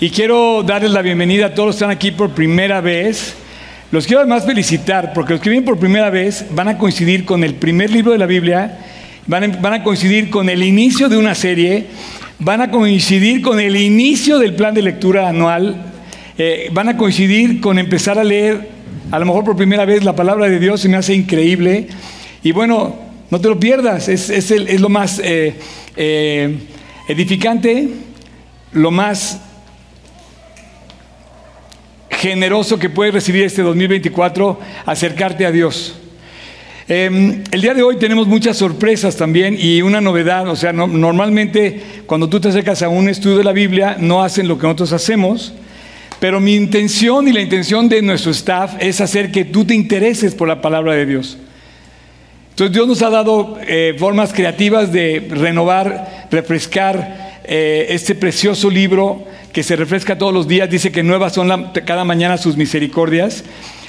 y quiero darles la bienvenida a todos los que están aquí por primera vez. Los quiero además felicitar porque los que vienen por primera vez van a coincidir con el primer libro de la Biblia, van a, coincidir con el inicio de una serie, van a coincidir con el inicio del plan de lectura anual, eh, van a coincidir con empezar a leer a lo mejor por primera vez la palabra de Dios, se me hace increíble. Y bueno, no te lo pierdas, es lo más eh, eh, edificante, lo más generoso que puedes recibir este 2024, acercarte a Dios. Eh, el día de hoy tenemos muchas sorpresas también y una novedad, o sea, no, normalmente cuando tú te acercas a un estudio de la Biblia no hacen lo que nosotros hacemos, pero mi intención y la intención de nuestro staff es hacer que tú te intereses por la palabra de Dios. Entonces Dios nos ha dado eh, formas creativas de renovar, refrescar eh, este precioso libro que se refresca todos los días, dice que nuevas son la, cada mañana sus misericordias.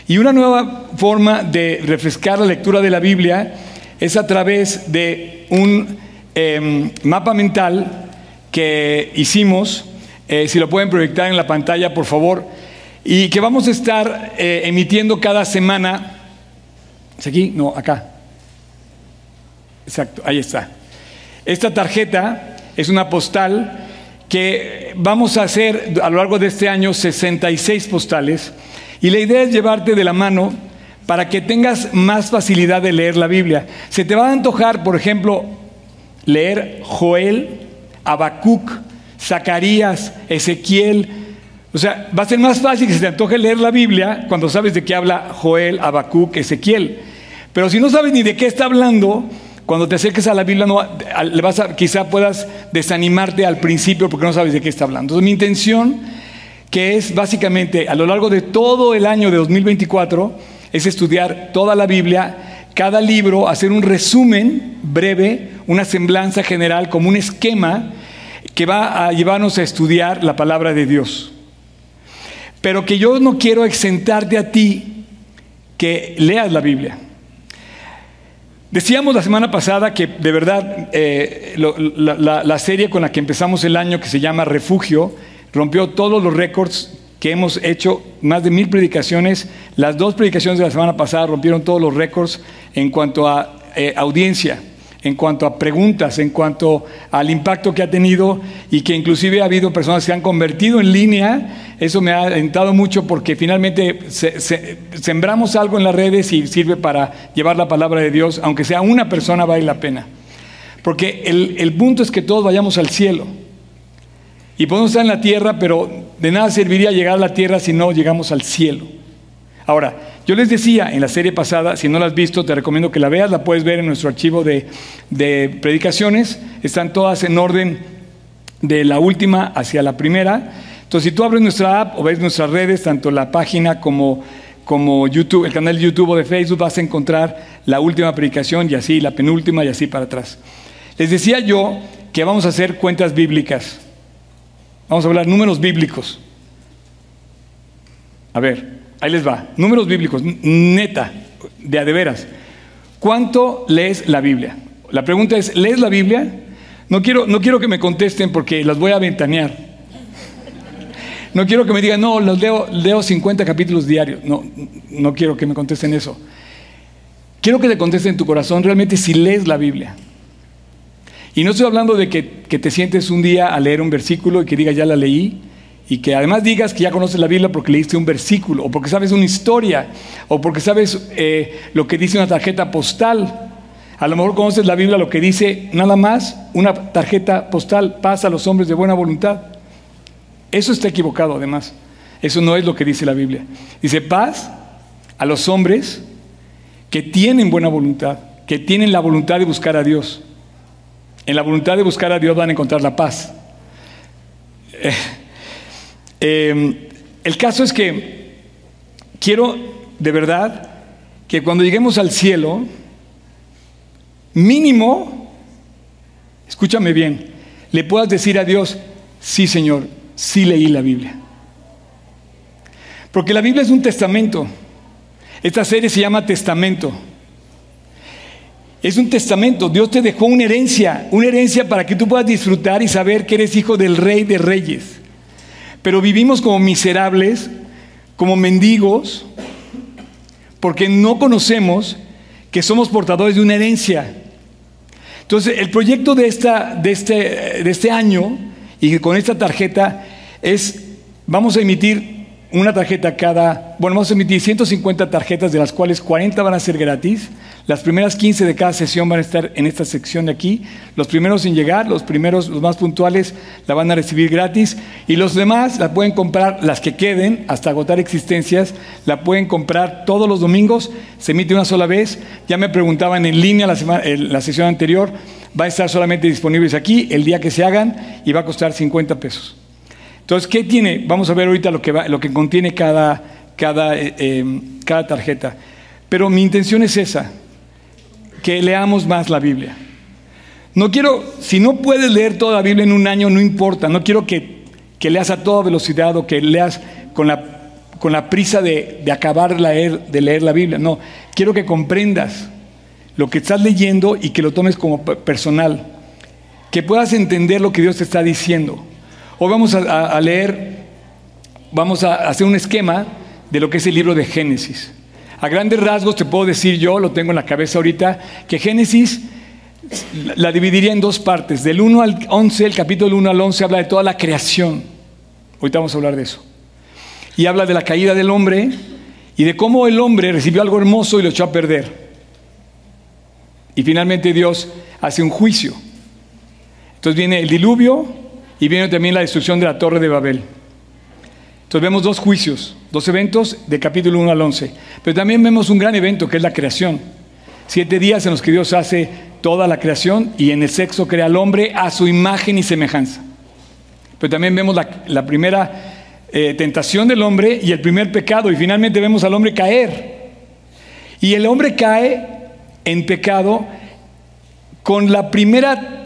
Y una nueva forma de refrescar la lectura de la Biblia es a través de un eh, mapa mental que hicimos, eh, si lo pueden proyectar en la pantalla, por favor, y que vamos a estar eh, emitiendo cada semana. ¿Es aquí? No, acá. Exacto, ahí está. Esta tarjeta es una postal que vamos a hacer a lo largo de este año 66 postales y la idea es llevarte de la mano para que tengas más facilidad de leer la Biblia. Se te va a antojar, por ejemplo, leer Joel, Habacuc, Zacarías, Ezequiel. O sea, va a ser más fácil que se te antoje leer la Biblia cuando sabes de qué habla Joel, Habacuc, Ezequiel. Pero si no sabes ni de qué está hablando, cuando te acerques a la Biblia, no, le vas a, quizá puedas desanimarte al principio porque no sabes de qué está hablando. Entonces, mi intención, que es básicamente a lo largo de todo el año de 2024, es estudiar toda la Biblia, cada libro, hacer un resumen breve, una semblanza general, como un esquema que va a llevarnos a estudiar la palabra de Dios. Pero que yo no quiero exentarte a ti que leas la Biblia. Decíamos la semana pasada que de verdad eh, la, serie con la que empezamos el año, que se llama Refugio, rompió todos los récords que hemos hecho, más de mil predicaciones. Las dos predicaciones de la semana pasada rompieron todos los récords en cuanto a eh, audiencia en cuanto a preguntas, en cuanto al impacto que ha tenido y que inclusive ha habido personas que se han convertido en línea. Eso me ha alentado mucho porque finalmente se, se, sembramos algo en las redes y sirve para llevar la palabra de Dios, aunque sea una persona vale la pena. Porque el, el punto es que todos vayamos al cielo. Y podemos estar en la tierra, pero de nada serviría llegar a la tierra si no llegamos al cielo. Ahora, yo les decía en la serie pasada, si no la has visto, te recomiendo que la veas, la puedes ver en nuestro archivo de, predicaciones, están todas en orden de la última hacia la primera. Entonces, si tú abres nuestra app o ves nuestras redes, tanto la página como, como YouTube, el canal de YouTube o de Facebook, vas a encontrar la última predicación y así, la penúltima y así para atrás. Les decía yo que vamos a hacer cuentas bíblicas. Vamos a hablar números bíblicos. A ver, Ahí les va. Números bíblicos, neta, de a de veras. ¿Cuánto lees la Biblia? La pregunta es, ¿lees la Biblia? No quiero, no quiero que me contesten porque las voy a ventanear. No quiero que me digan, no, los leo, leo 50 capítulos diarios. No, no quiero que me contesten eso. Quiero que te contesten en tu corazón realmente si lees la Biblia. Y no estoy hablando de que, que te sientes un día a leer un versículo y que digas, ya la leí, y que además digas que ya conoces la Biblia porque leíste un versículo, o porque sabes una historia, o porque sabes eh, lo que dice una tarjeta postal. A lo mejor conoces la Biblia lo que dice nada más una tarjeta postal, paz a los hombres de buena voluntad. Eso está equivocado además. Eso no es lo que dice la Biblia. Dice paz a los hombres que tienen buena voluntad, que tienen la voluntad de buscar a Dios. En la voluntad de buscar a Dios van a encontrar la paz. Eh, eh, el caso es que quiero de verdad que cuando lleguemos al cielo, mínimo, escúchame bien, le puedas decir a Dios, sí Señor, sí leí la Biblia. Porque la Biblia es un testamento. Esta serie se llama Testamento. Es un testamento. Dios te dejó una herencia, una herencia para que tú puedas disfrutar y saber que eres hijo del Rey de Reyes. Pero vivimos como miserables, como mendigos, porque no conocemos que somos portadores de una herencia. Entonces, el proyecto de, esta, de, este, de este año y con esta tarjeta es, vamos a emitir una tarjeta cada, bueno, vamos a emitir 150 tarjetas, de las cuales 40 van a ser gratis. Las primeras 15 de cada sesión van a estar en esta sección de aquí. Los primeros en llegar, los primeros, los más puntuales, la van a recibir gratis. Y los demás la pueden comprar, las que queden, hasta agotar existencias, la pueden comprar todos los domingos. Se emite una sola vez. Ya me preguntaban en línea la, la sesión anterior. Va a estar solamente disponibles aquí el día que se hagan y va a costar 50 pesos. Entonces, ¿qué tiene? Vamos a ver ahorita lo que, lo que contiene cada, cada, eh, em, cada tarjeta. Pero mi intención es esa, que leamos más la Biblia. No quiero, si no puedes leer toda la Biblia en un año, no importa. No quiero que, que leas a toda velocidad o que leas con la, con la prisa de, de acabar leer, de leer la Biblia. No, quiero que comprendas lo que estás leyendo y que lo tomes como personal. Que puedas entender lo que Dios te está diciendo. Hoy vamos a, leer, vamos a hacer un esquema de lo que es el libro de Génesis. A grandes rasgos te puedo decir yo, lo tengo en la cabeza ahorita, que Génesis la dividiría en dos partes. Del 1 al 11, el capítulo 1 al 11 habla de toda la creación. Ahorita vamos a hablar de eso. Y habla de la caída del hombre y de cómo el hombre recibió algo hermoso y lo echó a perder. Y finalmente Dios hace un juicio. Entonces viene el diluvio, y viene también la destrucción de la torre de Babel. Entonces vemos dos juicios, dos eventos de capítulo 1 al 11. Pero también vemos un gran evento que es la creación. Siete días en los que Dios hace toda la creación y en el sexo crea al hombre a su imagen y semejanza. Pero también vemos la, primera eh, tentación del hombre y el primer pecado y finalmente vemos al hombre caer. Y el hombre cae en pecado con la primera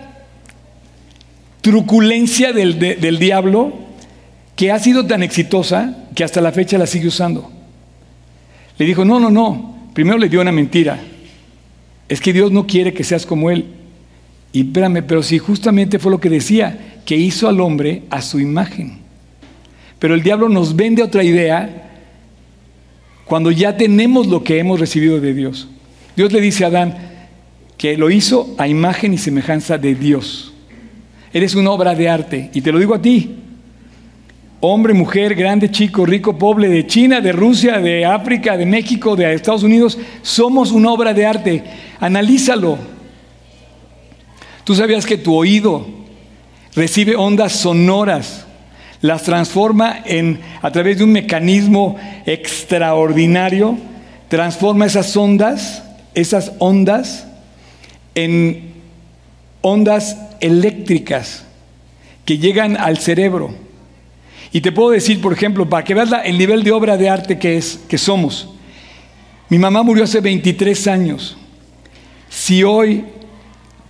truculencia del, del diablo que ha sido tan exitosa que hasta la fecha la sigue usando. Le dijo, no, no, no, primero le dio una mentira. Es que Dios no quiere que seas como Él. Y espérame, pero si justamente fue lo que decía, que hizo al hombre a su imagen. Pero el diablo nos vende otra idea cuando ya tenemos lo que hemos recibido de Dios. Dios le dice a Adán que lo hizo a imagen y semejanza de Dios. Eres una obra de arte. Y te lo digo a ti. Hombre, mujer, grande, chico, rico, pobre, de China, de Rusia, de África, de México, de Estados Unidos, somos una obra de arte. Analízalo. Tú sabías que tu oído recibe ondas sonoras, las transforma en a través de un mecanismo extraordinario, transforma esas ondas, esas ondas en ondas eléctricas que llegan al cerebro. Y te puedo decir, por ejemplo, para que veas el nivel de obra de arte que, es, que somos. Mi mamá murió hace 23 años. Si hoy,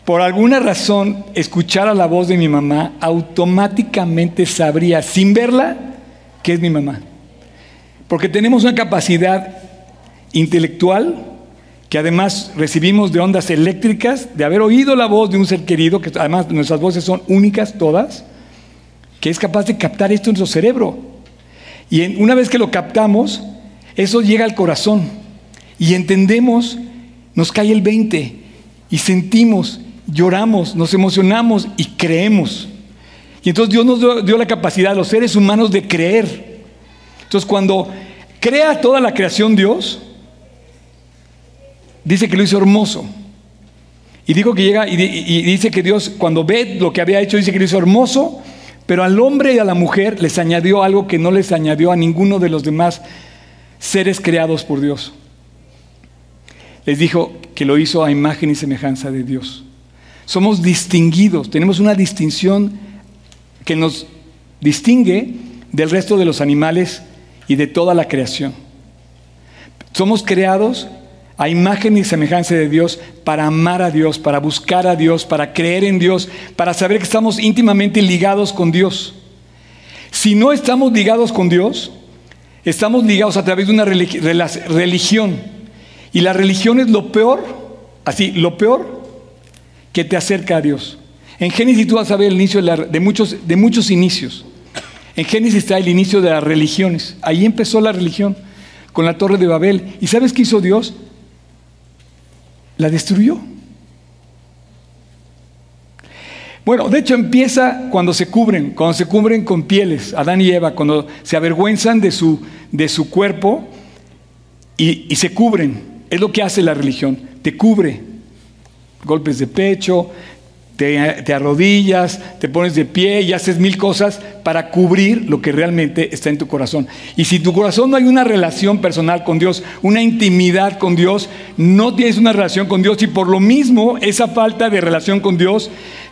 por alguna razón, escuchara la voz de mi mamá, automáticamente sabría, sin verla, que es mi mamá. Porque tenemos una capacidad intelectual que además recibimos de ondas eléctricas, de haber oído la voz de un ser querido, que además nuestras voces son únicas todas, que es capaz de captar esto en nuestro cerebro. Y una vez que lo captamos, eso llega al corazón y entendemos, nos cae el 20 y sentimos, lloramos, nos emocionamos y creemos. Y entonces Dios nos dio, dio la capacidad a los seres humanos de creer. Entonces cuando crea toda la creación Dios, dice que lo hizo hermoso. Y dijo que llega y, dice que Dios, cuando ve lo que había hecho, dice que lo hizo hermoso, pero al hombre y a la mujer les añadió algo que no les añadió a ninguno de los demás seres creados por Dios. Les dijo que lo hizo a imagen y semejanza de Dios. Somos distinguidos, tenemos una distinción que nos distingue del resto de los animales y de toda la creación. Somos creados a imagen y semejanza de Dios para amar a Dios, para buscar a Dios, para creer en Dios, para saber que estamos íntimamente ligados con Dios. Si no estamos ligados con Dios, estamos ligados a través de una religión. Y la religión es lo peor, así, lo peor que te acerca a Dios. En Génesis tú vas a ver el inicio de, muchos, de muchos inicios. En Génesis está el inicio de las religiones. Ahí empezó la religión, con la torre de Babel. ¿Y sabes qué hizo Dios? La destruyó. Bueno, de hecho empieza cuando se cubren, cuando se cubren con pieles, Adán y Eva, cuando se avergüenzan de su, de su cuerpo y, y se cubren. Es lo que hace la religión, te cubre. Golpes de pecho, te, arrodillas, te pones de pie y haces mil cosas para cubrir lo que realmente está en tu corazón. Y si tu corazón no hay una relación personal con Dios, una intimidad con Dios, no tienes una relación con Dios y por lo mismo esa falta de relación con Dios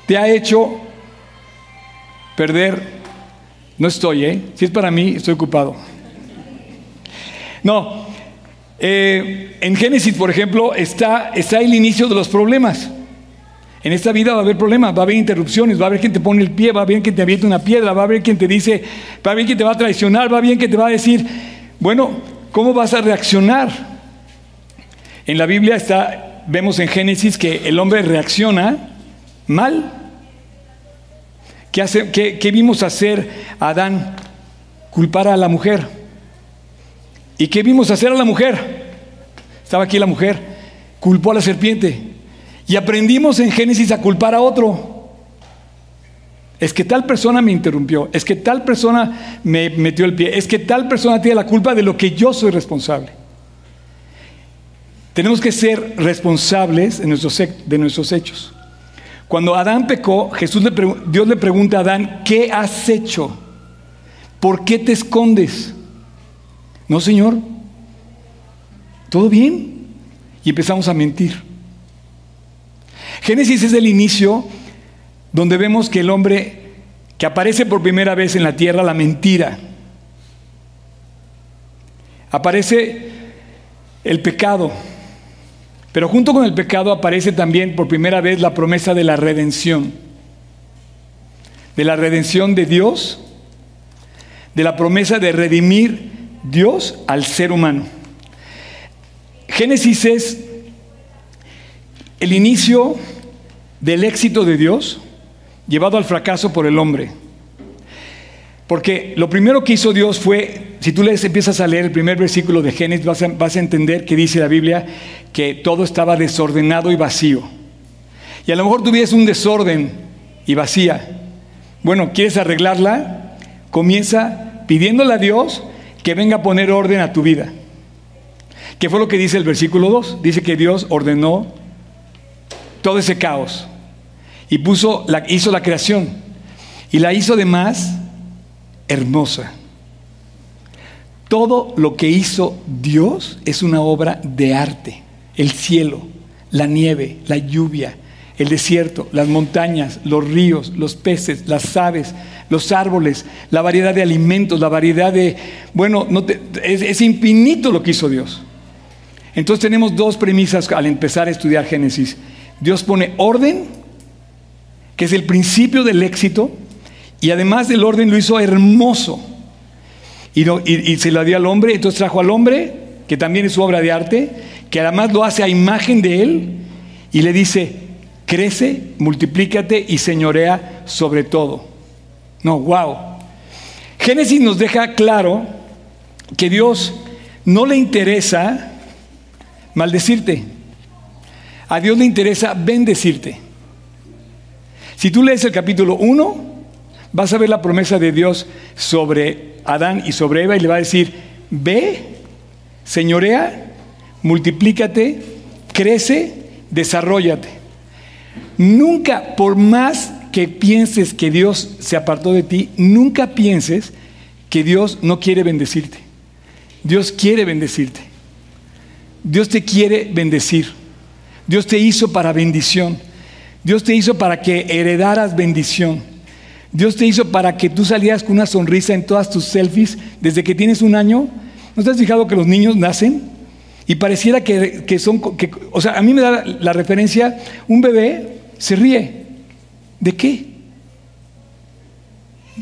te ha hecho perder. No estoy, ¿eh? Si es para mí, estoy ocupado. No. Eh, en Génesis, por ejemplo, está, está el inicio de los problemas. En esta vida va a haber problemas, va a haber interrupciones, va a haber quien te pone el pie, va a haber quien te avienta una piedra, va a haber quien te dice, va a haber quien te va a traicionar, va a haber quien te va a decir, bueno, ¿cómo vas a reaccionar? En la Biblia está, vemos en Génesis que el hombre reacciona mal. ¿Qué, hace, qué vimos hacer a Adán? Culpar a la mujer. ¿Y qué vimos hacer a la mujer? Estaba aquí la mujer, culpó a la serpiente. Y aprendimos en Génesis a culpar a otro. Es que tal persona me interrumpió, es que tal persona me metió el pie, es que tal persona tiene la culpa de lo que yo soy responsable. Tenemos que ser responsables de nuestros, de nuestros hechos. Cuando Adán pecó, Jesús le Dios le pregunta a Adán, ¿qué has hecho? ¿Por qué te escondes? No, Señor, ¿todo bien? Y empezamos a mentir. Génesis es el inicio donde vemos que el hombre que aparece por primera vez en la tierra, la mentira, aparece el pecado, pero junto con el pecado aparece también por primera vez la promesa de la redención, de la redención de Dios, de la promesa de redimir Dios al ser humano. Génesis es el inicio del éxito de Dios llevado al fracaso por el hombre. Porque lo primero que hizo Dios fue, si tú lees, empiezas a leer el primer versículo de Génesis, vas a, entender que dice la Biblia que todo estaba desordenado y vacío. Y a lo mejor tuvieras un desorden y vacía. Bueno, ¿quieres arreglarla? Comienza pidiéndole a Dios que venga a poner orden a tu vida. ¿Qué fue lo que dice el versículo 2? Dice que Dios ordenó todo ese caos y puso hizo la creación y la hizo además hermosa. Todo lo que hizo Dios es una obra de arte. El cielo, la nieve, la lluvia, el desierto, las montañas, los ríos, los peces, las aves, los árboles, la variedad de alimentos, la variedad de... Bueno, no es, es infinito lo que hizo Dios. Entonces tenemos dos premisas al empezar a estudiar Génesis. Dios pone orden, que es el principio del éxito, y además del orden lo hizo hermoso. Y, se lo dio al hombre, entonces trajo al hombre, que también es su obra de arte, que además lo hace a imagen de él, y le dice, crece, multiplícate y señorea sobre todo. No, wow. Génesis nos deja claro que Dios no le interesa maldecirte. A Dios le interesa bendecirte. Si tú lees el capítulo 1, vas a ver la promesa de Dios sobre Adán y sobre Eva y le va a decir, ve, señorea, multiplícate, crece, desarrollate. Nunca, por más que pienses que Dios se apartó de ti, nunca pienses que Dios no quiere bendecirte. Dios quiere bendecirte. Dios te quiere bendecir. Dios te hizo para bendición. Dios te hizo para que heredaras bendición. Dios te hizo para que tú salieras con una sonrisa en todas tus selfies desde que tienes un año. ¿No te has fijado que los niños nacen? Y pareciera que, son, o sea, a mí me da la, referencia, un bebé se ríe. ¿De qué?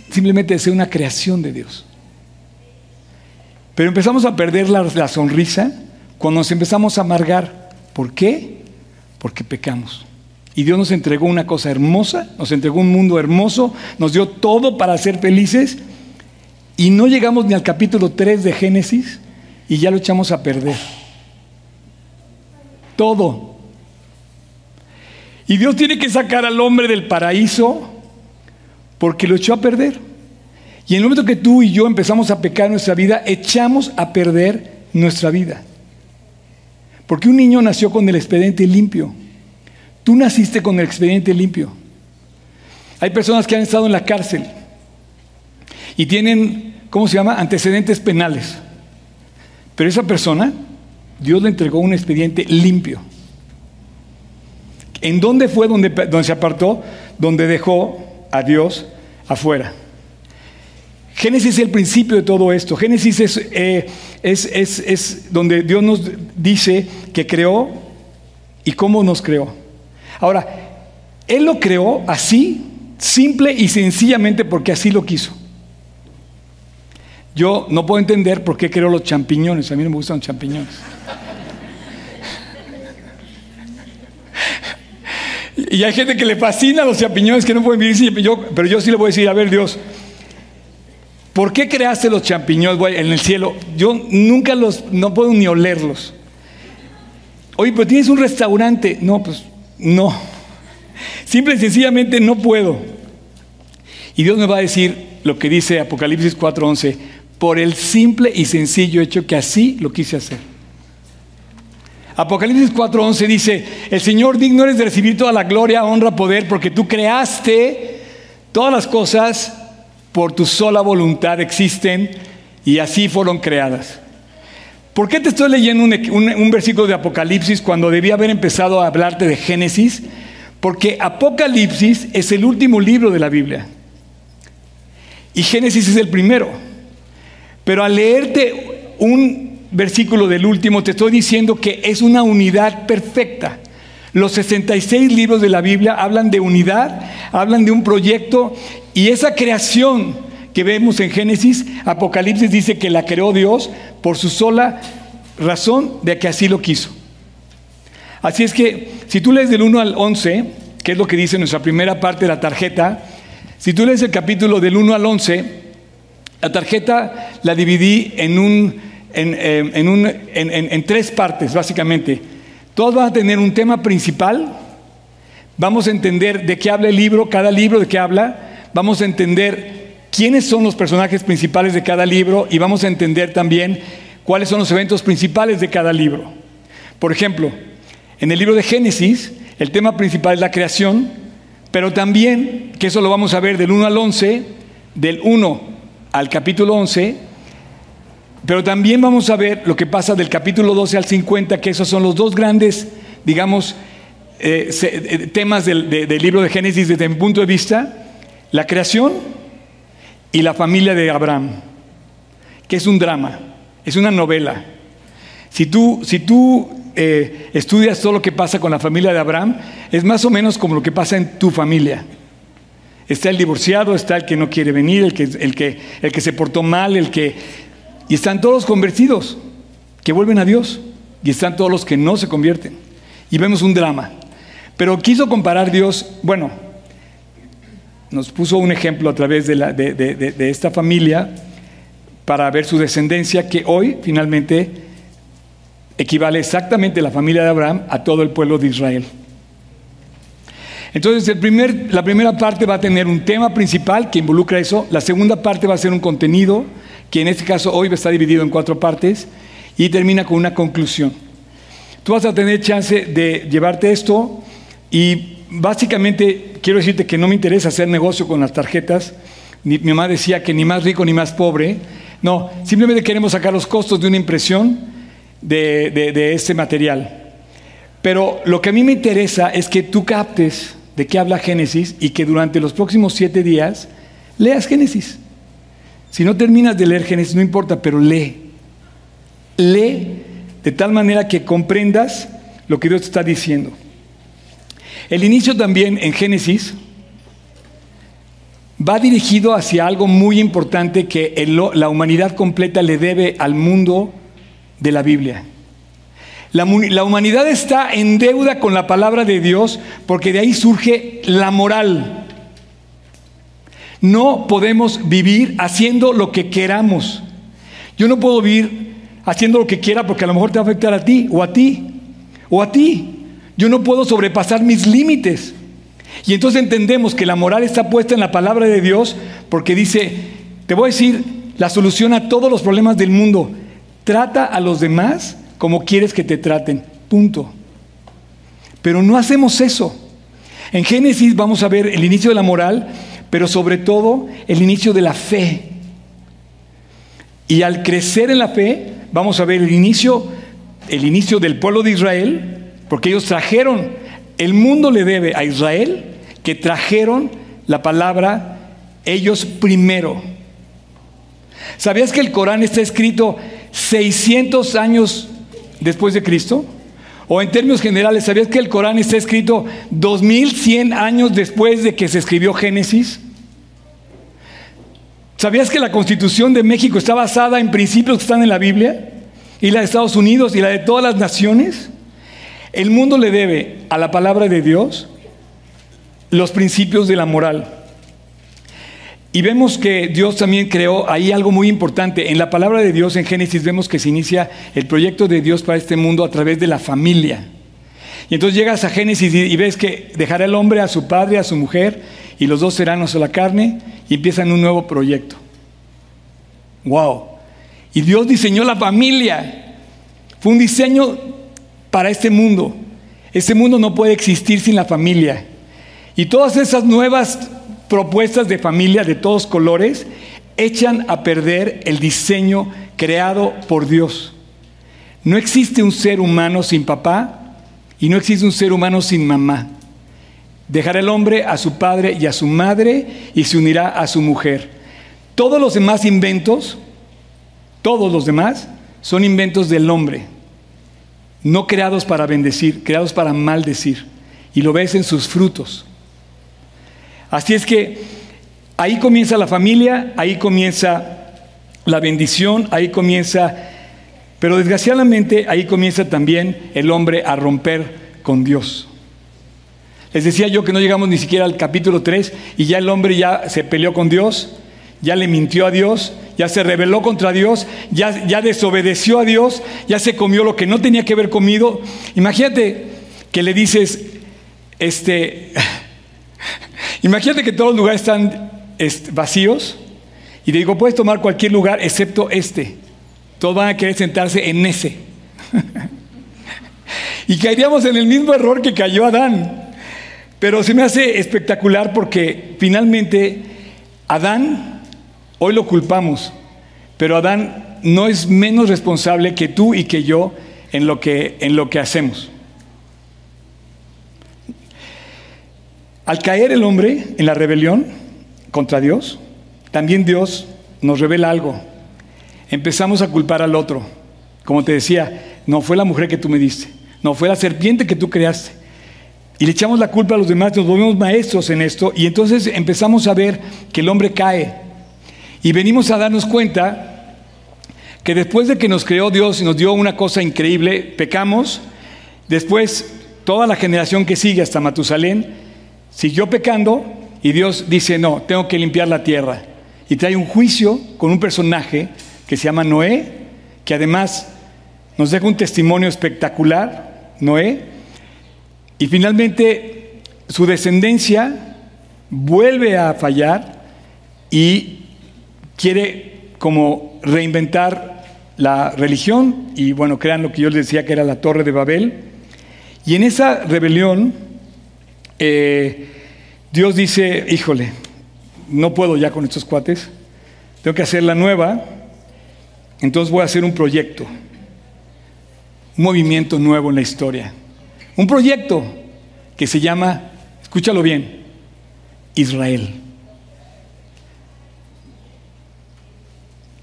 Simplemente de ser una creación de Dios. Pero empezamos a perder la, la sonrisa cuando nos empezamos a amargar. ¿Por qué? porque pecamos. Y Dios nos entregó una cosa hermosa, nos entregó un mundo hermoso, nos dio todo para ser felices y no llegamos ni al capítulo 3 de Génesis y ya lo echamos a perder. Todo. Y Dios tiene que sacar al hombre del paraíso porque lo echó a perder. Y en el momento que tú y yo empezamos a pecar nuestra vida, echamos a perder nuestra vida. Porque un niño nació con el expediente limpio. Tú naciste con el expediente limpio. Hay personas que han estado en la cárcel y tienen, ¿cómo se llama?, antecedentes penales. Pero esa persona, Dios le entregó un expediente limpio. ¿En dónde fue donde, se apartó? Donde dejó a Dios afuera. Génesis es el principio de todo esto. Génesis es, eh, es, es, es, donde Dios nos dice que creó y cómo nos creó. Ahora, Él lo creó así, simple y sencillamente porque así lo quiso. Yo no puedo entender por qué creó los champiñones. A mí no me gustan los champiñones. Y hay gente que le fascina los champiñones que no pueden vivir sin yo, pero yo sí le voy a decir, a ver Dios, ¿por qué creaste los champiñones en el cielo? Yo nunca los, no puedo ni olerlos. Oye, pero tienes un restaurante. No, pues no. Simple y sencillamente no puedo. Y Dios me va a decir lo que dice Apocalipsis 4:11, por el simple y sencillo hecho que así lo quise hacer. Apocalipsis 4:11 dice, el Señor digno eres de recibir toda la gloria, honra, poder, porque tú creaste todas las cosas por tu sola voluntad existen y así fueron creadas. ¿Por qué te estoy leyendo un, versículo de Apocalipsis cuando debía haber empezado a hablarte de Génesis? Porque Apocalipsis es el último libro de la Biblia. Y Génesis es el primero. Pero al leerte un versículo del último, te estoy diciendo que es una unidad perfecta. Los 66 libros de la Biblia hablan de unidad, hablan de un proyecto y esa creación que vemos en Génesis, Apocalipsis dice que la creó Dios por su sola razón de que así lo quiso. Así es que si tú lees del 1 al 11, que es lo que dice nuestra primera parte de la tarjeta, si tú lees el capítulo del 1 al 11, la tarjeta la dividí en un eh, en, tres partes, básicamente. Todos van a tener un tema principal. Vamos a entender de qué habla el libro, cada libro de qué habla. Vamos a entender quiénes son los personajes principales de cada libro y vamos a entender también cuáles son los eventos principales de cada libro. Por ejemplo, en el libro de Génesis, el tema principal es la creación, pero también, que eso lo vamos a ver del 1 al 11, del 1 al capítulo 11, pero también vamos a ver lo que pasa del capítulo 12 al 50, que esos son los dos grandes, digamos, eh, eh, temas del, del libro de Génesis desde mi punto de vista, la creación y la familia de Abraham, que es un drama, es una novela. Si tú, si tú eh, estudias todo lo que pasa con la familia de Abraham, es más o menos como lo que pasa en tu familia. Está el divorciado, está el que no quiere venir, el que, el que, el que se portó mal, el que y están todos los convertidos que vuelven a Dios. Y están todos los que no se convierten. Y vemos un drama. Pero quiso comparar Dios, bueno, nos puso un ejemplo a través de, la, de, esta familia para ver su descendencia, que hoy finalmente equivale exactamente la familia de Abraham a todo el pueblo de Israel. Entonces, el primer, la primera parte va a tener un tema principal que involucra eso, la segunda parte va a ser un contenido, que en este caso hoy está dividido en cuatro partes y termina con una conclusión. Tú vas a tener chance de llevarte esto y básicamente quiero decirte que no me interesa hacer negocio con las tarjetas. mi mamá decía que ni más rico ni más pobre. No, simplemente queremos sacar los costos de una impresión de, de este material. Pero lo que a mí me interesa es que tú captes de qué habla Génesis y que durante los próximos siete días leas Génesis. Si no terminas de leer Génesis, no importa, pero lee. Lee de tal manera que comprendas lo que Dios te está diciendo. El inicio también en Génesis va dirigido hacia algo muy importante que la humanidad completa le debe al mundo de la Biblia. La, la, humanidad está en deuda con la palabra de Dios porque de ahí surge la moral. No podemos vivir haciendo lo que queramos. Yo no puedo vivir haciendo lo que quiera porque a lo mejor te va a afectar a ti o a ti o a ti. Yo no puedo sobrepasar mis límites. Y entonces entendemos que la moral está puesta en la palabra de Dios porque dice, te voy a decir la solución a todos los problemas del mundo. Trata a los demás como quieres que te traten. Punto. Pero no hacemos eso. En Génesis vamos a ver el inicio de la moral, pero sobre todo el inicio de la fe. Y al crecer en la fe, vamos a ver el inicio, el inicio del pueblo de Israel, porque ellos trajeron, el mundo le debe a Israel que trajeron la palabra ellos primero. ¿Sabías que el Corán está escrito 600 años después de Cristo? O en términos generales, ¿sabías que el Corán está escrito 2100 años después de que se escribió Génesis? ¿Sabías que la Constitución de México está basada en principios que están en la Biblia? ¿Y la de Estados Unidos y la de todas las naciones? El mundo le debe a la palabra de Dios los principios de la moral. Y vemos que Dios también creó ahí algo muy importante. En la palabra de Dios, en Génesis, vemos que se inicia el proyecto de Dios para este mundo a través de la familia. Y entonces llegas a Génesis y, ves que dejará el hombre a su padre, a su mujer, y los dos serán una sola carne, y empiezan un nuevo proyecto. ¡Wow! Y Dios diseñó la familia. Fue un diseño para este mundo. Este mundo no puede existir sin la familia. Y todas esas nuevas propuestas de familia de todos colores echan a perder el diseño creado por Dios. No existe un ser humano sin papá y no existe un ser humano sin mamá. Dejará el hombre a su padre y a su madre y se unirá a su mujer. Todos los demás inventos, todos los demás, son inventos del hombre, no creados para bendecir, creados para maldecir. Y lo ves en sus frutos. Así es que ahí comienza la familia, ahí comienza la bendición, ahí comienza, pero desgraciadamente ahí comienza también el hombre a romper con Dios. Les decía yo que no llegamos ni siquiera al capítulo 3 y ya el hombre ya se peleó con Dios, ya le mintió a Dios, ya se rebeló contra Dios, ya, ya desobedeció a Dios, ya se comió lo que no tenía que haber comido. Imagínate que le dices, este, Imagínate que todos los lugares están vacíos y te digo, puedes tomar cualquier lugar excepto este. Todos van a querer sentarse en ese. y caeríamos en el mismo error que cayó Adán. Pero se me hace espectacular porque finalmente Adán, hoy lo culpamos, pero Adán no es menos responsable que tú y que yo en lo que, en lo que hacemos. Al caer el hombre en la rebelión contra Dios, también Dios nos revela algo. Empezamos a culpar al otro. Como te decía, no fue la mujer que tú me diste, no fue la serpiente que tú creaste. Y le echamos la culpa a los demás, nos volvemos maestros en esto y entonces empezamos a ver que el hombre cae. Y venimos a darnos cuenta que después de que nos creó Dios y nos dio una cosa increíble, pecamos, después toda la generación que sigue hasta Matusalén Siguió pecando y Dios dice, no, tengo que limpiar la tierra. Y trae un juicio con un personaje que se llama Noé, que además nos deja un testimonio espectacular, Noé. Y finalmente su descendencia vuelve a fallar y quiere como reinventar la religión y bueno, crean lo que yo les decía que era la torre de Babel. Y en esa rebelión, eh, Dios dice, híjole, no puedo ya con estos cuates, tengo que hacer la nueva, entonces voy a hacer un proyecto, un movimiento nuevo en la historia, un proyecto que se llama, escúchalo bien, Israel.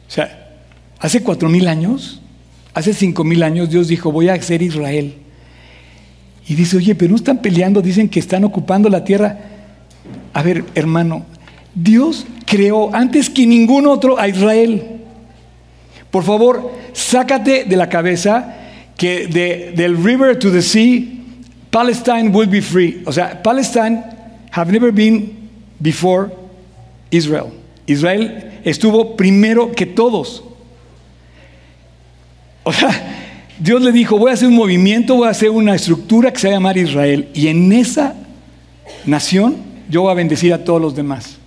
O sea, hace cuatro mil años, hace cinco mil años, Dios dijo, voy a hacer Israel. Y dice, oye, pero no están peleando, dicen que están ocupando la tierra. A ver, hermano, Dios creó antes que ningún otro a Israel. Por favor, sácate de la cabeza que de, del river to the sea, Palestine will be free. O sea, Palestine have never been before Israel. Israel estuvo primero que todos. O sea, Dios le dijo, voy a hacer un movimiento, voy a hacer una estructura que se va a llamar Israel. Y en esa nación yo voy a bendecir a todos los demás.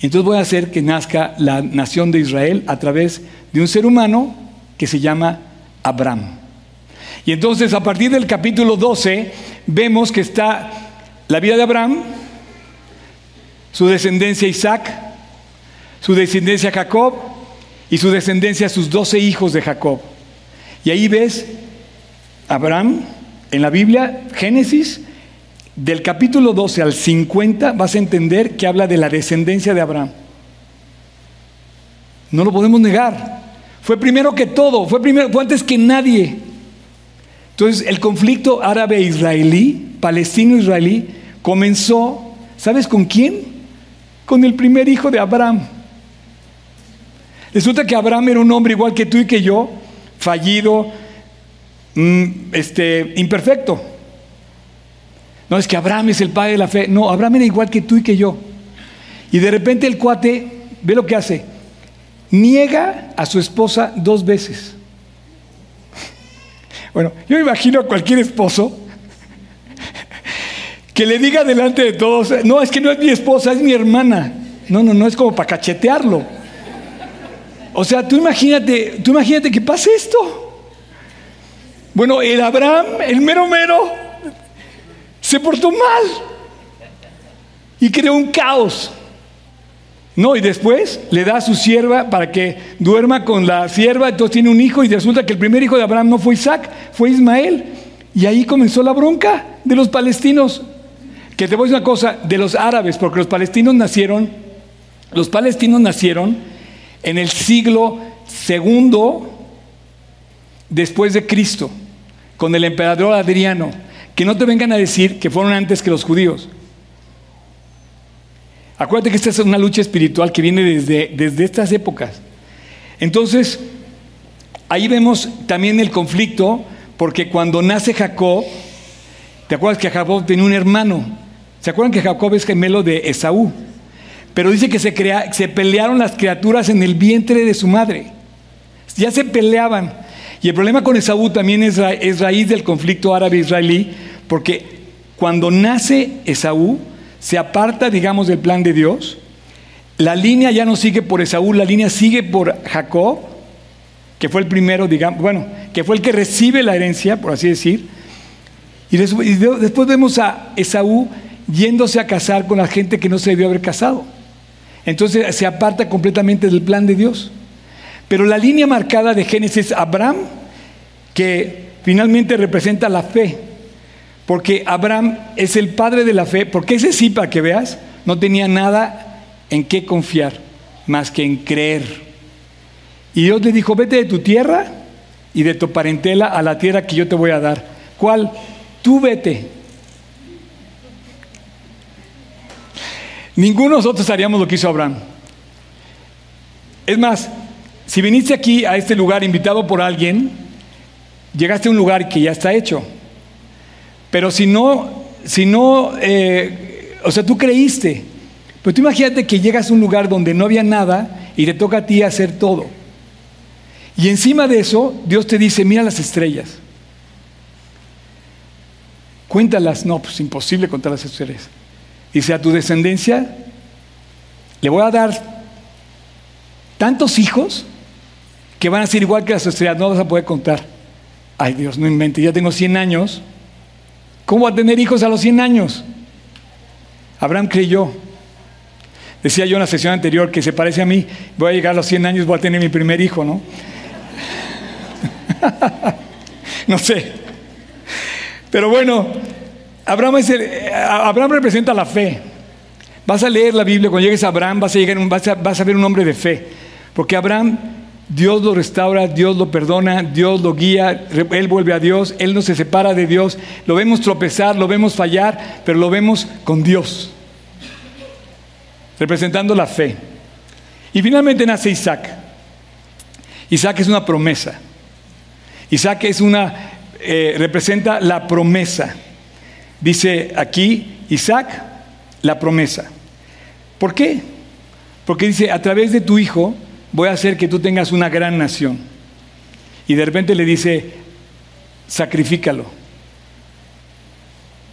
Entonces voy a hacer que nazca la nación de Israel a través de un ser humano que se llama Abraham. Y entonces a partir del capítulo 12 vemos que está la vida de Abraham, su descendencia Isaac, su descendencia Jacob y su descendencia sus doce hijos de Jacob. Y ahí ves Abraham en la Biblia, Génesis, del capítulo 12 al 50 vas a entender que habla de la descendencia de Abraham. No lo podemos negar. Fue primero que todo, fue primero, fue antes que nadie. Entonces, el conflicto árabe-israelí, palestino-israelí, comenzó, ¿sabes con quién? Con el primer hijo de Abraham. Resulta que Abraham era un hombre igual que tú y que yo, fallido, mm, este, imperfecto. No es que Abraham es el padre de la fe. No, Abraham era igual que tú y que yo. Y de repente el cuate, ve lo que hace. Niega a su esposa dos veces. Bueno, yo imagino a cualquier esposo que le diga delante de todos, no, es que no es mi esposa, es mi hermana. No, no, no es como para cachetearlo. O sea, tú imagínate, tú imagínate que pase esto. Bueno, el Abraham, el mero mero, se portó mal y creó un caos. No, y después le da a su sierva para que duerma con la sierva, entonces tiene un hijo y resulta que el primer hijo de Abraham no fue Isaac, fue Ismael. Y ahí comenzó la bronca de los palestinos. Que te voy a decir una cosa, de los árabes, porque los palestinos nacieron, los palestinos nacieron en el siglo segundo después de Cristo, con el emperador Adriano. Que no te vengan a decir que fueron antes que los judíos. Acuérdate que esta es una lucha espiritual que viene desde, desde estas épocas. Entonces, ahí vemos también el conflicto, porque cuando nace Jacob, ¿te acuerdas que Jacob tenía un hermano? ¿Se acuerdan que Jacob es gemelo de Esaú? Pero dice que se, pelearon las criaturas en el vientre de su madre. Ya se peleaban. Y el problema con Esaú también es, es raíz del conflicto árabe-israelí, porque cuando nace Esaú, se aparta, digamos, del plan de Dios. La línea ya no sigue por Esaú, la línea sigue por Jacob, que fue el primero, digamos, bueno, que fue el que recibe la herencia, por así decir. Y después vemos a Esaú yéndose a casar con la gente que no se debió haber casado. Entonces se aparta completamente del plan de Dios. Pero la línea marcada de Génesis, Abraham, que finalmente representa la fe, porque Abraham es el padre de la fe, porque ese sí, para que veas, no tenía nada en qué confiar, más que en creer. Y Dios le dijo, vete de tu tierra y de tu parentela a la tierra que yo te voy a dar. ¿Cuál? Tú vete. Ninguno de nosotros haríamos lo que hizo Abraham. Es más, si viniste aquí a este lugar invitado por alguien, llegaste a un lugar que ya está hecho. Pero si no, si no, eh, o sea, tú creíste. Pero tú imagínate que llegas a un lugar donde no había nada y te toca a ti hacer todo. Y encima de eso, Dios te dice, mira las estrellas. Cuéntalas. No, pues imposible contar las estrellas. Dice, a tu descendencia le voy a dar tantos hijos que van a ser igual que las estrellas, no vas a poder contar. Ay Dios, no invente, ya tengo 100 años ¿Cómo va a tener hijos a los 100 años? Abraham creyó. Decía yo en la sesión anterior que se parece a mí, voy a llegar a los 100 años, voy a tener mi primer hijo, ¿no? no sé. Pero bueno, Abraham, Abraham, representa la fe. Vas a leer la Biblia, cuando llegues a Abraham vas a ver un hombre de fe. Porque Abraham Dios lo restaura, Dios lo perdona, Dios lo guía, Él vuelve a Dios, Él no se separa de Dios, lo vemos tropezar, lo vemos fallar, pero lo vemos con Dios, representando la fe. Y finalmente nace Isaac. Isaac es una promesa. Isaac es una, eh, representa la promesa. Dice aquí, Isaac la promesa. ¿Por qué? Porque dice, a través de tu hijo voy a hacer que tú tengas una gran nación. Y de repente le dice, sacrifícalo.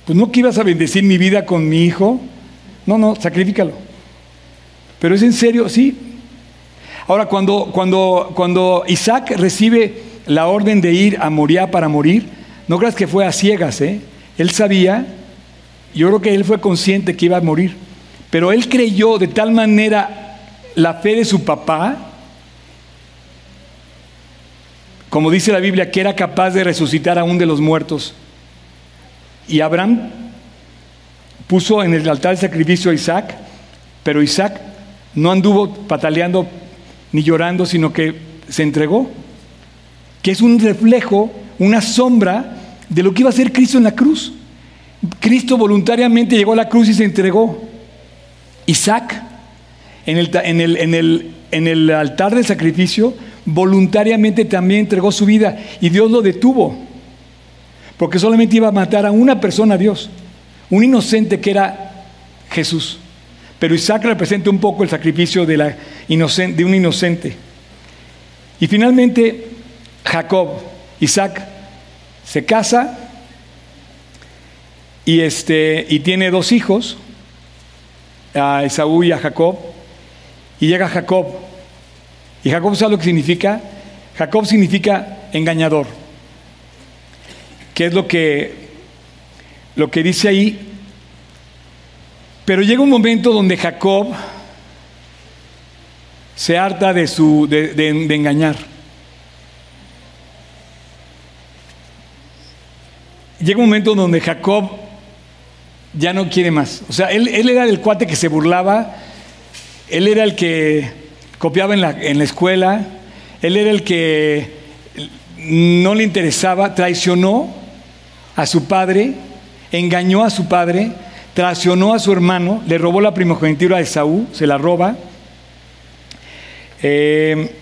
Pues no que ibas a bendecir mi vida con mi hijo. No, no, sacrifícalo. Pero es en serio, sí. Ahora, cuando, cuando, cuando Isaac recibe la orden de ir a Moriah para morir, no creas que fue a ciegas, ¿eh? Él sabía, yo creo que él fue consciente que iba a morir, pero él creyó de tal manera la fe de su papá, como dice la Biblia, que era capaz de resucitar a un de los muertos. Y Abraham puso en el altar el sacrificio a Isaac, pero Isaac no anduvo pataleando ni llorando, sino que se entregó, que es un reflejo, una sombra de lo que iba a ser Cristo en la cruz. Cristo voluntariamente llegó a la cruz y se entregó. Isaac, en el, altar del sacrificio, voluntariamente también entregó su vida y Dios lo detuvo, porque solamente iba a matar a una persona a Dios, un inocente que era Jesús. Pero Isaac representa un poco el sacrificio de un inocente. Y finalmente, Jacob, Isaac, se casa y, este, y tiene dos hijos, a Esaú y a Jacob, y llega Jacob. ¿Y Jacob sabe lo que significa? Jacob significa engañador, que es lo que, lo que dice ahí. Pero llega un momento donde Jacob se harta de, su, de engañar. Llega un momento donde Jacob ya no quiere más. O sea, él, era el cuate que se burlaba, él era el que copiaba en la, escuela, él era el que no le interesaba, traicionó a su padre, engañó a su padre, traicionó a su hermano, le robó la primogenitura de Saúl, se la roba, eh,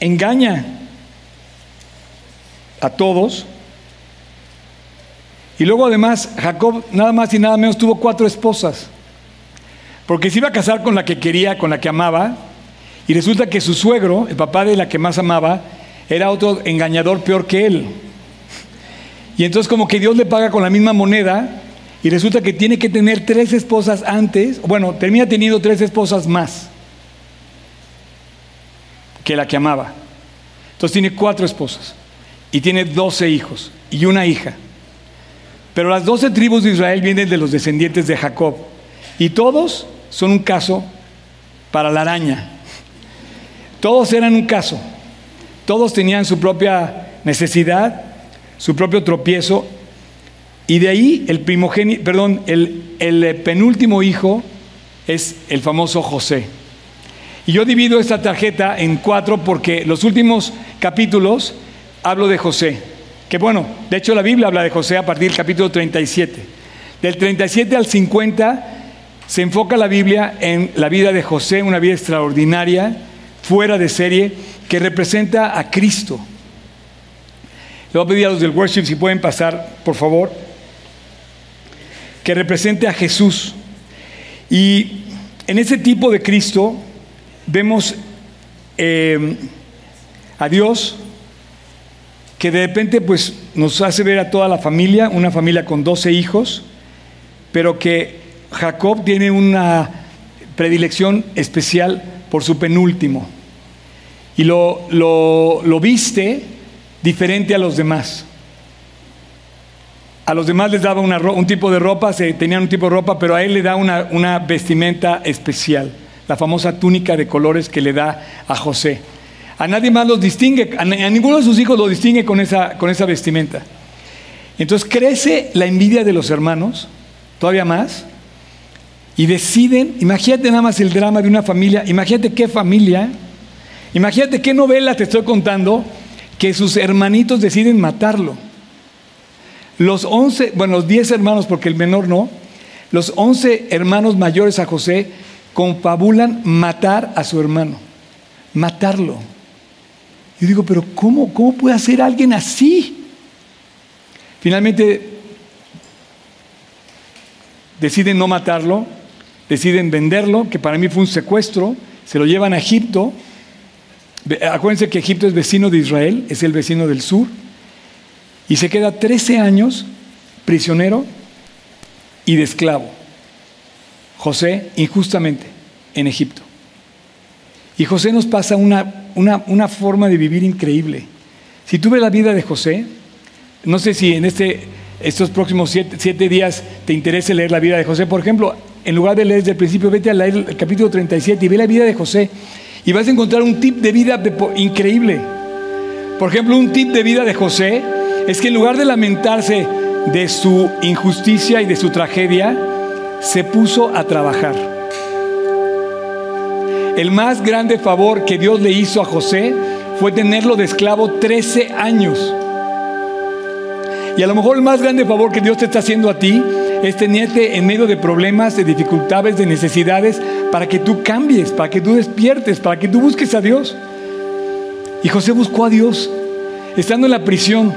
engaña a todos, y luego además Jacob nada más y nada menos tuvo cuatro esposas. Porque se iba a casar con la que quería, con la que amaba. Y resulta que su suegro, el papá de la que más amaba, era otro engañador peor que él. Y entonces como que Dios le paga con la misma moneda y resulta que tiene que tener tres esposas antes, bueno, termina teniendo tres esposas más que la que amaba. Entonces tiene cuatro esposas y tiene doce hijos y una hija. Pero las doce tribus de Israel vienen de los descendientes de Jacob. Y todos son un caso para la araña. Todos eran un caso. Todos tenían su propia necesidad, su propio tropiezo. Y de ahí el primogénito, perdón, el, el penúltimo hijo es el famoso José. Y yo divido esta tarjeta en cuatro porque los últimos capítulos hablo de José. Que bueno, de hecho la Biblia habla de José a partir del capítulo 37. Del 37 al 50 se enfoca la Biblia en la vida de José, una vida extraordinaria, fuera de serie, que representa a Cristo. Le voy a pedir a los del worship si pueden pasar, por favor, que represente a Jesús. Y en ese tipo de Cristo vemos eh, a Dios que de repente pues nos hace ver a toda la familia, una familia con 12 hijos, pero que Jacob tiene una predilección especial por su penúltimo y lo, lo, viste diferente a los demás. A los demás les daba un tipo de ropa, se tenían un tipo de ropa, pero a él le da una, una vestimenta especial, la famosa túnica de colores que le da a José. A nadie más los distingue, a, ninguno de sus hijos lo distingue con esa, con esa vestimenta. Entonces crece la envidia de los hermanos, todavía más, y deciden, imagínate nada más el drama de una familia, imagínate qué familia, imagínate qué novela te estoy contando, que sus hermanitos deciden matarlo. Los once, bueno, los diez hermanos, porque el menor no, los once hermanos mayores a José confabulan matar a su hermano, matarlo. Yo digo, pero ¿cómo, cómo puede hacer alguien así? Finalmente, deciden no matarlo, deciden venderlo, que para mí fue un secuestro, se lo llevan a Egipto. Acuérdense que Egipto es vecino de Israel, es el vecino del sur, y se queda 13 años prisionero y de esclavo. José, injustamente, en Egipto. Y José nos pasa una, una, forma de vivir increíble. Si tú ves la vida de José, no sé si en este, estos próximos siete, días te interese leer la vida de José. Por ejemplo, en lugar de leer desde el principio, vete a leer el capítulo 37 y ve la vida de José. Y vas a encontrar un tip de vida increíble. Por ejemplo, un tip de vida de José es que en lugar de lamentarse de su injusticia y de su tragedia, se puso a trabajar. El más grande favor que Dios le hizo a José fue tenerlo de esclavo 13 años. Y a lo mejor el más grande favor que Dios te está haciendo a ti es tenerte en medio de problemas, de dificultades, de necesidades, para que tú cambies, para que tú despiertes, para que tú busques a Dios. Y José buscó a Dios, estando en la prisión.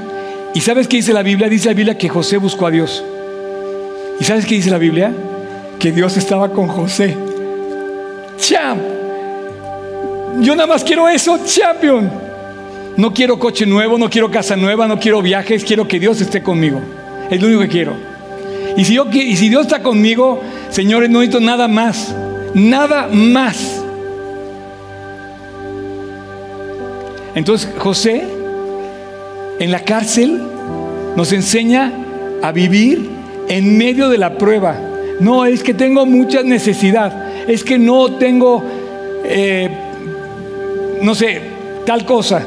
¿Y sabes qué dice la Biblia? Dice la Biblia que José buscó a Dios. ¿Y sabes qué dice la Biblia? Que Dios estaba con José. ¡Champ! Yo nada más quiero eso, champion. No quiero coche nuevo, no quiero casa nueva, no quiero viajes, quiero que Dios esté conmigo. Es lo único que quiero. Y si, yo, y si Dios está conmigo, señores, no necesito nada más. Nada más. Entonces José en la cárcel nos enseña a vivir en medio de la prueba. No es que tengo mucha necesidad, es que no tengo, eh, no sé, tal cosa.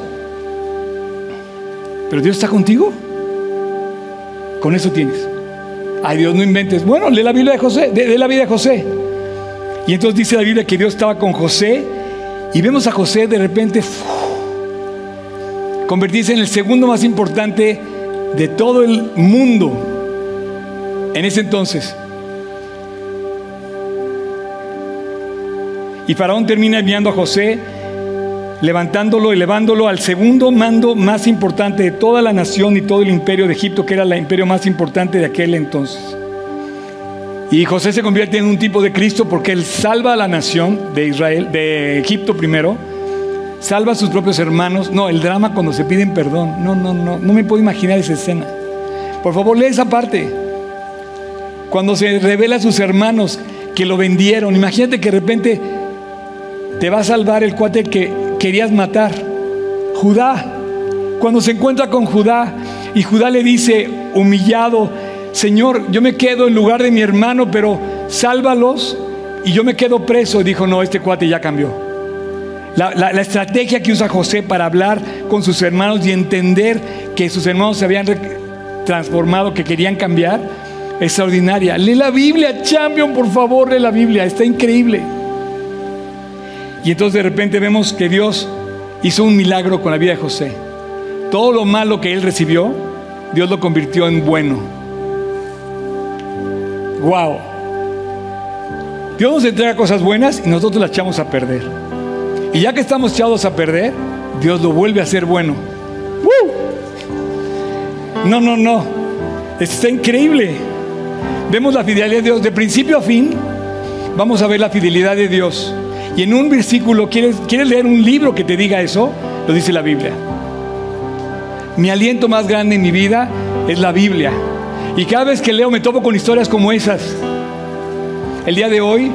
Pero Dios está contigo. Con eso tienes. Ay Dios, no inventes. Bueno, lee la Biblia de José, de, la vida de José. Y entonces dice la Biblia que Dios estaba con José y vemos a José de repente convertirse en el segundo más importante de todo el mundo en ese entonces. Y Faraón termina enviando a José, levantándolo, elevándolo al segundo mando más importante de toda la nación y todo el imperio de Egipto, que era el imperio más importante de aquel entonces. Y José se convierte en un tipo de Cristo porque él salva a la nación de Israel, de Egipto primero, salva a sus propios hermanos. No, el drama cuando se piden perdón. No, no, no, no me puedo imaginar esa escena. Por favor, lee esa parte. Cuando se revela a sus hermanos que lo vendieron. Imagínate que de repente te va a salvar el cuate que querías matar. Judá. Cuando se encuentra con Judá y Judá le dice, humillado, Señor, yo me quedo en lugar de mi hermano, pero sálvalos y yo me quedo preso. Dijo, no, este cuate ya cambió. La, estrategia que usa José para hablar con sus hermanos y entender que sus hermanos se habían transformado, que querían cambiar, extraordinaria. Lee la Biblia, champion, por favor, lee la Biblia, está increíble. Y entonces de repente vemos que Dios hizo un milagro con la vida de José. Todo lo malo que él recibió, Dios lo convirtió en bueno. Wow. Dios nos entrega cosas buenas y nosotros las echamos a perder. Y ya que estamos echados a perder, Dios lo vuelve a hacer bueno. No, no, no. Está increíble. Vemos la fidelidad de Dios de principio a fin. Vamos a ver la fidelidad de Dios. Y en un versículo, ¿quieres, ¿quieres leer un libro que te diga eso? Lo dice la Biblia. Mi aliento más grande en mi vida es la Biblia. Y cada vez que leo me topo con historias como esas. El día de hoy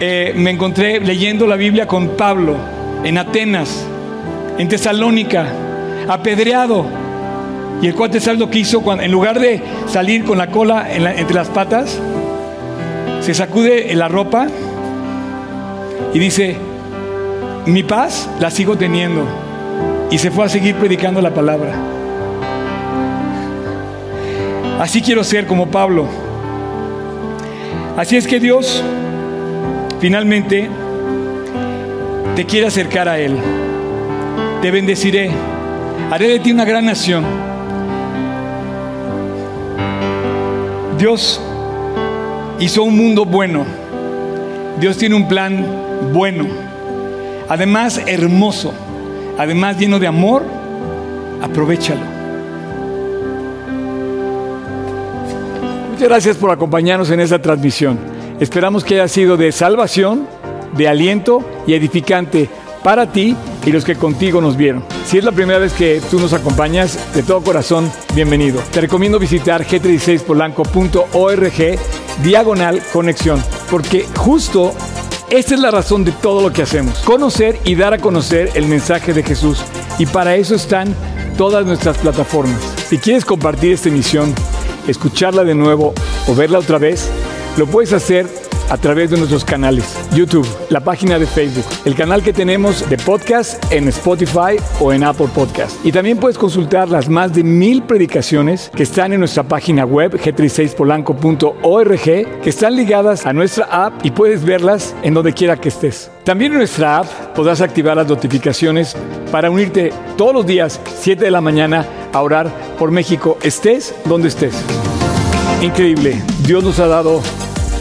eh, me encontré leyendo la Biblia con Pablo en Atenas, en Tesalónica, apedreado. Y el cuate, ¿sabes lo que hizo? Cuando, en lugar de salir con la cola entre las patas, se sacude la ropa y dice, mi paz la sigo teniendo. Y se fue a seguir predicando la palabra. Así quiero ser como Pablo. Así es que Dios finalmente te quiere acercar a Él. Te bendeciré. Haré de ti una gran nación. Dios hizo un mundo bueno. Dios tiene un plan bueno, además hermoso, además lleno de amor, aprovechalo. Muchas gracias por acompañarnos en esta transmisión. Esperamos que haya sido de salvación, de aliento y edificante para ti y los que contigo nos vieron. Si es la primera vez que tú nos acompañas, de todo corazón, bienvenido. Te recomiendo visitar g36polanco.org diagonal conexión, porque justo esta es la razón de todo lo que hacemos, conocer y dar a conocer el mensaje de Jesús. Y para eso están todas nuestras plataformas. Si quieres compartir esta emisión, escucharla de nuevo o verla otra vez, lo puedes hacer a través de nuestros canales, YouTube, la página de Facebook, el canal que tenemos de podcast en Spotify o en Apple Podcast. Y también puedes consultar las más de mil predicaciones que están en nuestra página web g36polanco.org, que están ligadas a nuestra app y puedes verlas en donde quiera que estés. También en nuestra app podrás activar las notificaciones para unirte todos los días, 7 de la mañana, a orar por México, estés donde estés. Increíble, Dios nos ha dado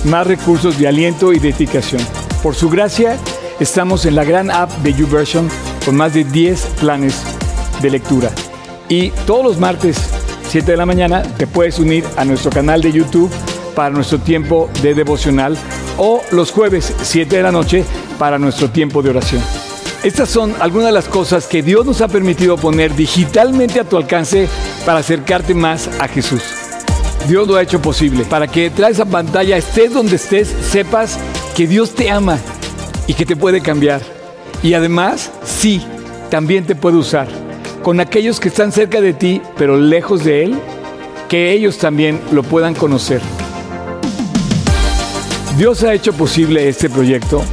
más recursos de aliento y dedicación. Por su gracia, estamos en la gran app de YouVersion con más de 10 planes de lectura. Y todos los martes, 7 de la mañana, te puedes unir a nuestro canal de YouTube para nuestro tiempo de devocional o los jueves, 7 de la noche, para nuestro tiempo de oración. Estas son algunas de las cosas que Dios nos ha permitido poner digitalmente a tu alcance para acercarte más a Jesús. Dios lo ha hecho posible. Para que detrás de esa pantalla, estés donde estés, sepas que Dios te ama y que te puede cambiar. Y además, sí, también te puede usar. Con aquellos que están cerca de ti, pero lejos de Él, que ellos también lo puedan conocer. Dios ha hecho posible este proyecto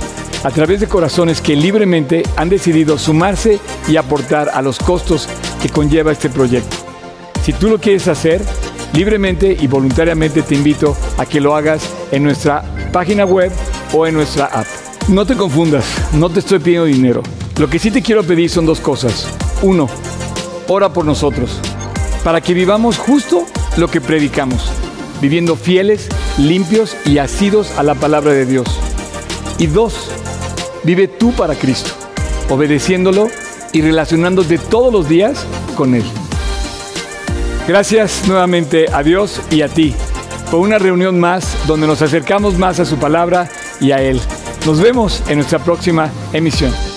a través de corazones que libremente han decidido sumarse y aportar a los costos que conlleva este proyecto. Si tú lo quieres hacer, Libremente y voluntariamente te invito a que lo hagas en nuestra página web o en nuestra app. No te confundas, no te estoy pidiendo dinero. Lo que sí te quiero pedir son dos cosas. Uno, ora por nosotros, para que vivamos justo lo que predicamos, viviendo fieles, limpios y asidos a la palabra de Dios. Y dos, vive tú para Cristo, obedeciéndolo y relacionándote todos los días con Él. Gracias nuevamente a Dios y a ti por una reunión más donde nos acercamos más a su palabra y a Él. Nos vemos en nuestra próxima emisión.